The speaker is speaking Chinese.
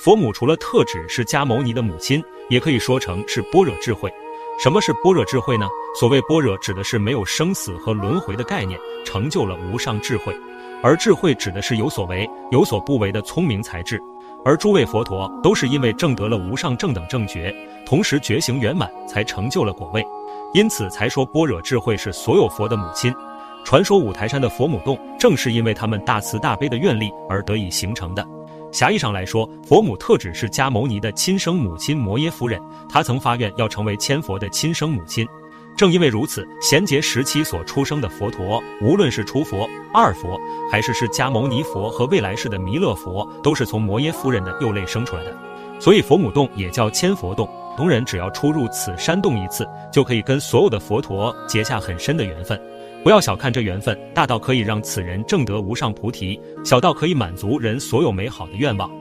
佛母除了特指是迦牟尼的母亲，也可以说成是般若智慧。什么是般若智慧呢？所谓般若，指的是没有生死和轮回的概念，成就了无上智慧。而智慧指的是有所为、有所不为的聪明才智。而诸位佛陀都是因为证得了无上正等正觉，同时觉行圆满，才成就了果位。因此才说般若智慧是所有佛的母亲。传说五台山的佛母洞，正是因为他们大慈大悲的愿力而得以形成的。狭义上来说，佛母特指是迦牟尼的亲生母亲摩耶夫人，她曾发愿要成为千佛的亲生母亲。正因为如此，贤劫时期所出生的佛陀，无论是初佛、二佛，还是是迦牟尼佛和未来世的弥勒佛，都是从摩耶夫人的幼类生出来的。所以佛母洞也叫千佛洞。同人只要出入此山洞一次，就可以跟所有的佛陀结下很深的缘分。不要小看这缘分，大到可以让此人证得无上菩提，小到可以满足人所有美好的愿望。